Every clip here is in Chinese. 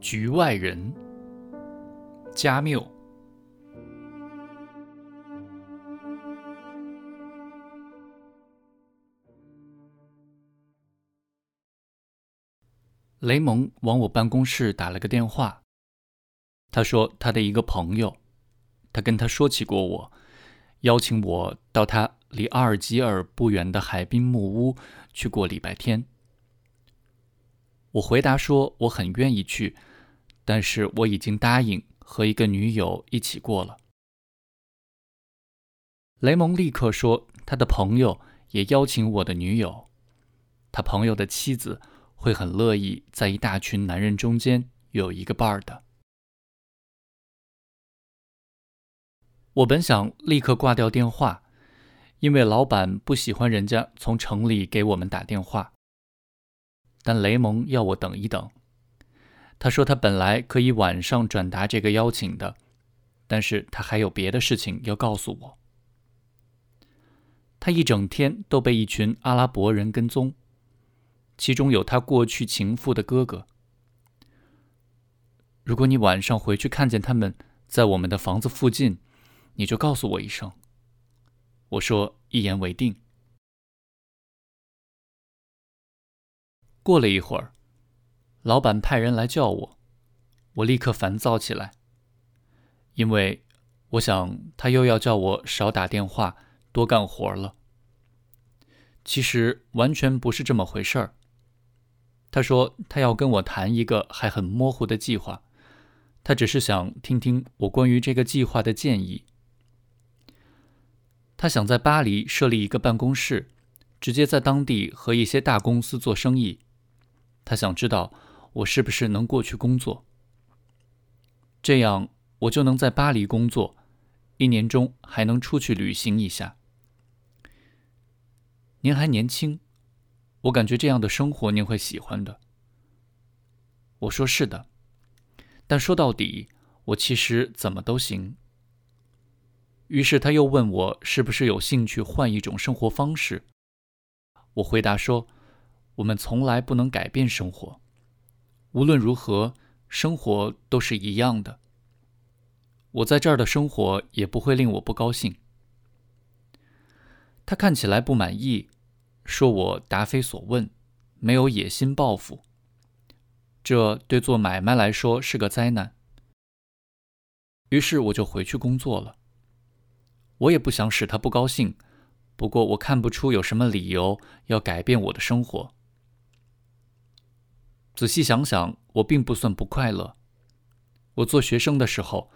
局外人，加缪。雷蒙往我办公室打了个电话，他说他的一个朋友，他跟他说起过我，邀请我到他离阿尔及尔不远的海滨木屋去过礼拜天。我回答说我很愿意去，但是我已经答应和一个女友一起过了。雷蒙立刻说他的朋友也邀请我的女友，他朋友的妻子。会很乐意在一大群男人中间有一个伴儿的。我本想立刻挂掉电话，因为老板不喜欢人家从城里给我们打电话。但雷蒙要我等一等，他说他本来可以晚上转达这个邀请的，但是他还有别的事情要告诉我。他一整天都被一群阿拉伯人跟踪。其中有他过去情妇的哥哥。如果你晚上回去看见他们在我们的房子附近，你就告诉我一声。我说一言为定。过了一会儿，老板派人来叫我，我立刻烦躁起来，因为我想他又要叫我少打电话，多干活了。其实完全不是这么回事儿。他说：“他要跟我谈一个还很模糊的计划，他只是想听听我关于这个计划的建议。他想在巴黎设立一个办公室，直接在当地和一些大公司做生意。他想知道我是不是能过去工作，这样我就能在巴黎工作，一年中还能出去旅行一下。您还年轻。”我感觉这样的生活您会喜欢的。我说是的，但说到底，我其实怎么都行。于是他又问我是不是有兴趣换一种生活方式。我回答说，我们从来不能改变生活，无论如何，生活都是一样的。我在这儿的生活也不会令我不高兴。他看起来不满意。说我答非所问，没有野心抱负，这对做买卖来说是个灾难。于是我就回去工作了。我也不想使他不高兴，不过我看不出有什么理由要改变我的生活。仔细想想，我并不算不快乐。我做学生的时候，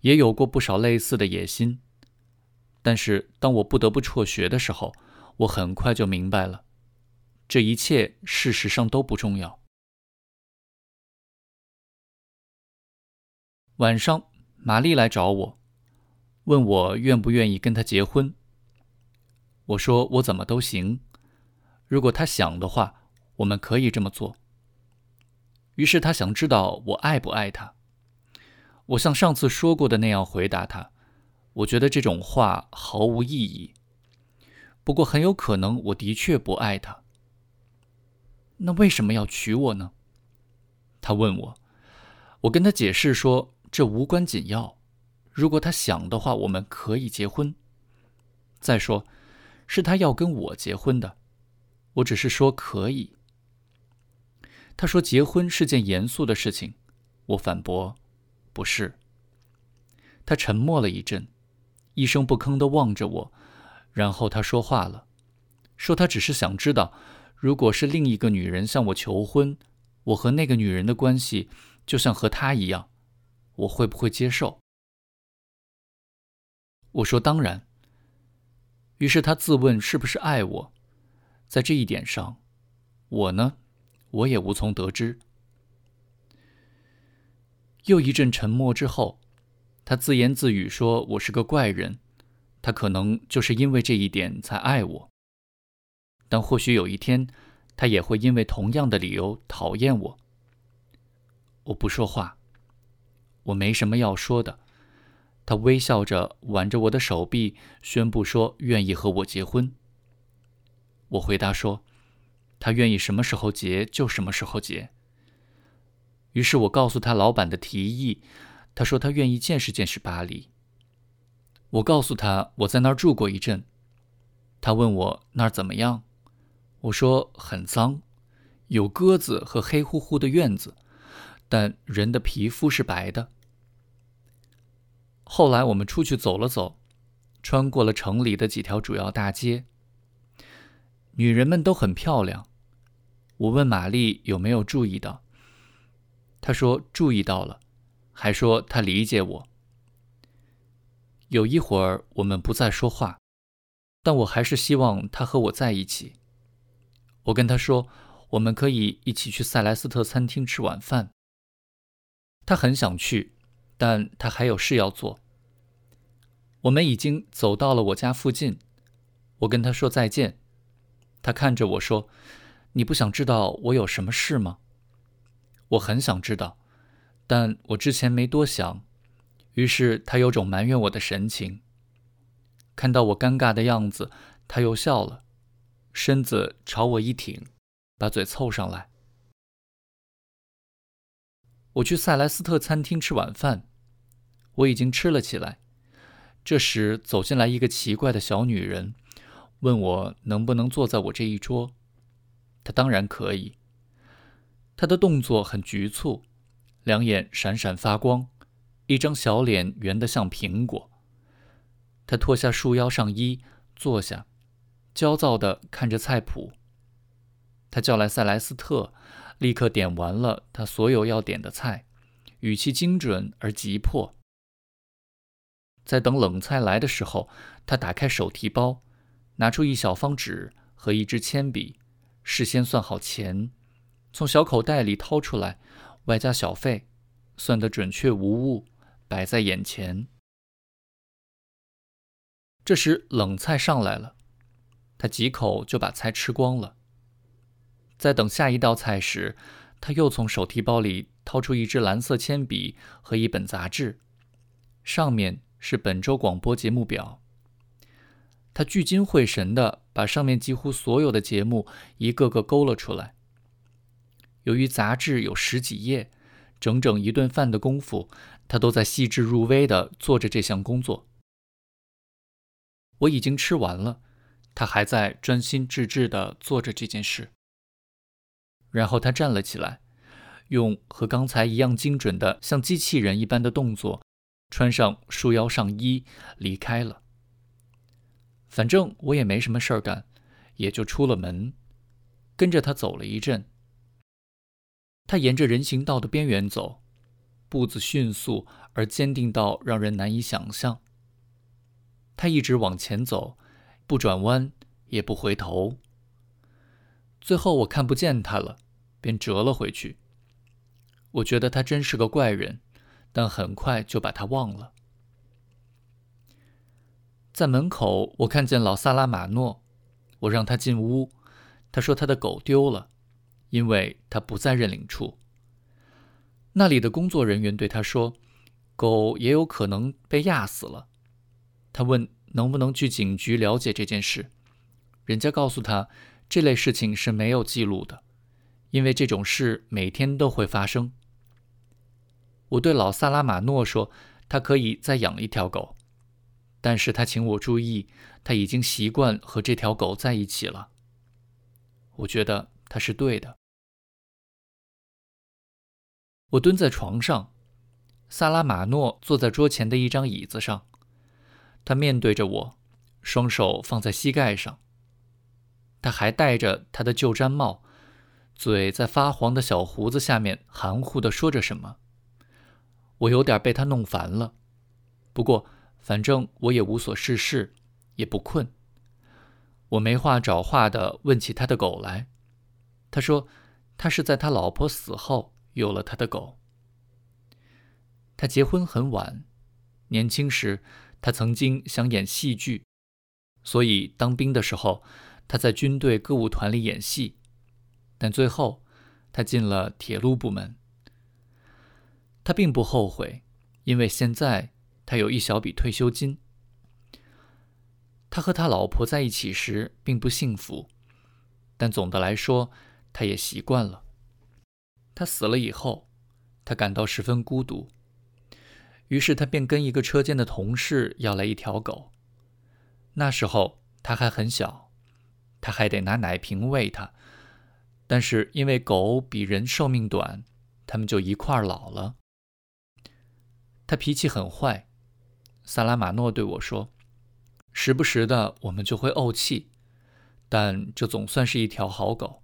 也有过不少类似的野心，但是当我不得不辍学的时候，我很快就明白了，这一切事实上都不重要。晚上，玛丽来找我，问我愿不愿意跟她结婚。我说我怎么都行，如果她想的话，我们可以这么做。于是他想知道我爱不爱他。我像上次说过的那样回答他，我觉得这种话毫无意义。不过很有可能，我的确不爱他。那为什么要娶我呢？他问我。我跟他解释说，这无关紧要。如果他想的话，我们可以结婚。再说，是他要跟我结婚的，我只是说可以。他说结婚是件严肃的事情。我反驳，不是。他沉默了一阵，一声不吭地望着我。然后他说话了，说他只是想知道，如果是另一个女人向我求婚，我和那个女人的关系就像和他一样，我会不会接受？我说当然。于是他自问是不是爱我，在这一点上，我呢，我也无从得知。又一阵沉默之后，他自言自语说：“我是个怪人。”他可能就是因为这一点才爱我，但或许有一天，他也会因为同样的理由讨厌我。我不说话，我没什么要说的。他微笑着挽着我的手臂，宣布说愿意和我结婚。我回答说，他愿意什么时候结就什么时候结。于是我告诉他老板的提议，他说他愿意见识见识巴黎。我告诉他我在那儿住过一阵，他问我那儿怎么样，我说很脏，有鸽子和黑乎乎的院子，但人的皮肤是白的。后来我们出去走了走，穿过了城里的几条主要大街，女人们都很漂亮。我问玛丽有没有注意到，她说注意到了，还说她理解我。有一会儿我们不再说话，但我还是希望她和我在一起。我跟她说，我们可以一起去塞莱斯特餐厅吃晚饭。她很想去。但她还有事要做。我们已经走到了我家附近，我跟她说再见。她看着我说：“你不想知道我有什么事吗？”我很想知道，但我之前没多想。于是他有种埋怨我的神情。看到我尴尬的样子，他又笑了，身子朝我一挺，把嘴凑上来。我去塞莱斯特餐厅吃晚饭。我已经吃了起来。这时走进来一个奇怪的小女人，问我能不能坐在我这一桌。他当然可以。他的动作很局促，两眼闪闪发光，一张小脸圆得像苹果。他脱下束腰上衣，坐下，焦躁地看着菜谱。他叫来塞莱斯特，立刻点完了他所有要点的菜，语气精准而急迫。在等冷菜来的时候，他打开手提包，拿出一小方纸和一支铅笔，事先算好钱，从小口袋里掏出来，外加小费，算得准确无误，摆在眼前。这时冷菜上来了，他几口就把菜吃光了。在等下一道菜时，他又从手提包里掏出一支蓝色铅笔和一本杂志，上面。是本周广播节目表。他聚精会神地把上面几乎所有的节目一个个勾了出来。由于杂志有十几页，整整一顿饭的功夫，他都在细致入微地做着这项工作。我已经吃完了，他还在专心致志地做着这件事。然后他站了起来，用和刚才一样精准的、像机器人一般的动作。穿上束腰上衣离开了。反正我也没什么事儿干，也就出了门，跟着他走了一阵。他沿着人行道的边缘走，步子迅速而坚定到让人难以想象。他一直往前走，不转弯也不回头。最后我看不见他了，便折了回去。我觉得他真是个怪人。但很快就把他忘了。在门口，我看见老萨拉马诺，我让他进屋。他说他的狗丢了，因为他不在认领处。那里的工作人员对他说，狗也有可能被压死了。他问能不能去警局了解这件事，人家告诉他，这类事情是没有记录的，因为这种事每天都会发生。我对老萨拉马诺说：“他可以再养一条狗，但是他请我注意，他已经习惯和这条狗在一起了。我觉得他是对的。”我蹲在床上，萨拉马诺坐在桌前的一张椅子上，他面对着我，双手放在膝盖上。他还戴着他的旧毡帽，嘴在发黄的小胡子下面含糊地说着什么。我有点被他弄烦了，不过反正我也无所事事，也不困。我没话找话的问起他的狗来，他说他是在他老婆死后有了他的狗。他结婚很晚，年轻时他曾经想演戏剧，所以当兵的时候他在军队歌舞团里演戏，但最后他进了铁路部门。他并不后悔，因为现在他有一小笔退休金。他和他老婆在一起时并不幸福，但总的来说，他也习惯了。他死了以后，他感到十分孤独。于是他便跟一个车间的同事要来一条狗。那时候他还很小，他还得拿奶瓶喂它。但是因为狗比人寿命短，他们就一块儿老了。他脾气很坏，萨拉马诺对我说：“时不时的我们就会怄气，但这总算是一条好狗。”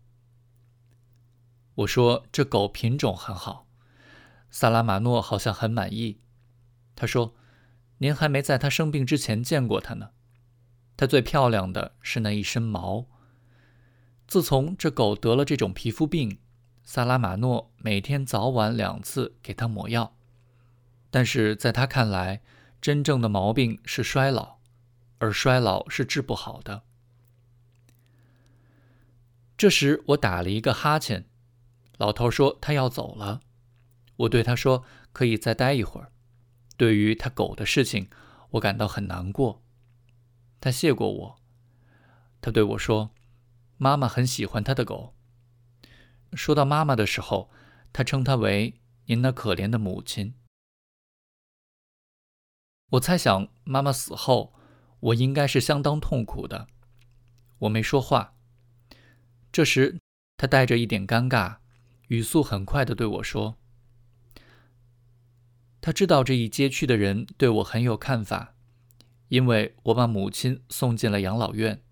我说：“这狗品种很好。”萨拉马诺好像很满意。他说：“您还没在它生病之前见过它呢。它最漂亮的是那一身毛。自从这狗得了这种皮肤病，萨拉马诺每天早晚两次给它抹药。但是在他看来，真正的毛病是衰老，而衰老是治不好的。”这时我打了一个哈欠。老头说他要走了。我对他说：“可以再待一会儿。”对于他狗的事情，我感到很难过。他谢过我。他对我说：“妈妈很喜欢他的狗。”说到妈妈的时候，他称她为“您那可怜的母亲”。我猜想妈妈死后，我应该是相当痛苦的。我没说话。这时，他带着一点尴尬，语速很快地对我说。他知道这一街区的人对我很有看法，因为我把母亲送进了养老院。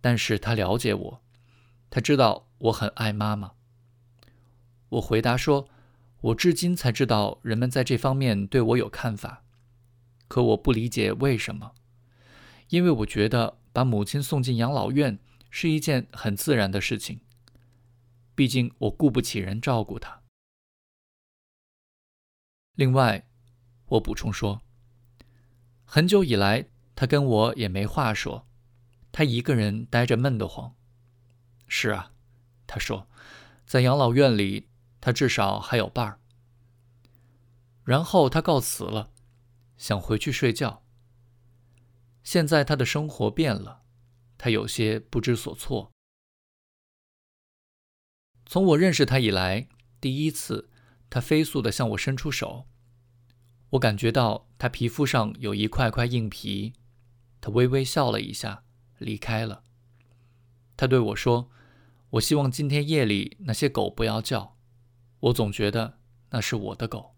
但是他了解我，他知道我很爱妈妈。我回答说：“我至今才知道人们在这方面对我有看法，可我不理解为什么，因为我觉得把母亲送进养老院是一件很自然的事情。毕竟我雇不起人照顾她。”另外，我补充说，很久以来，他跟我也没话说，他一个人呆着闷得慌。是啊，他说，在养老院里，他至少还有伴儿。然后他告辞了，想回去睡觉。现在他的生活变了，他有些不知所措。从我认识他以来，第一次。他飞速地向我伸出手，我感觉到他皮肤上有一块块硬皮。他微微笑了一下，离开了。他对我说：“我希望今天夜里那些狗不要叫，我总觉得那是我的狗。”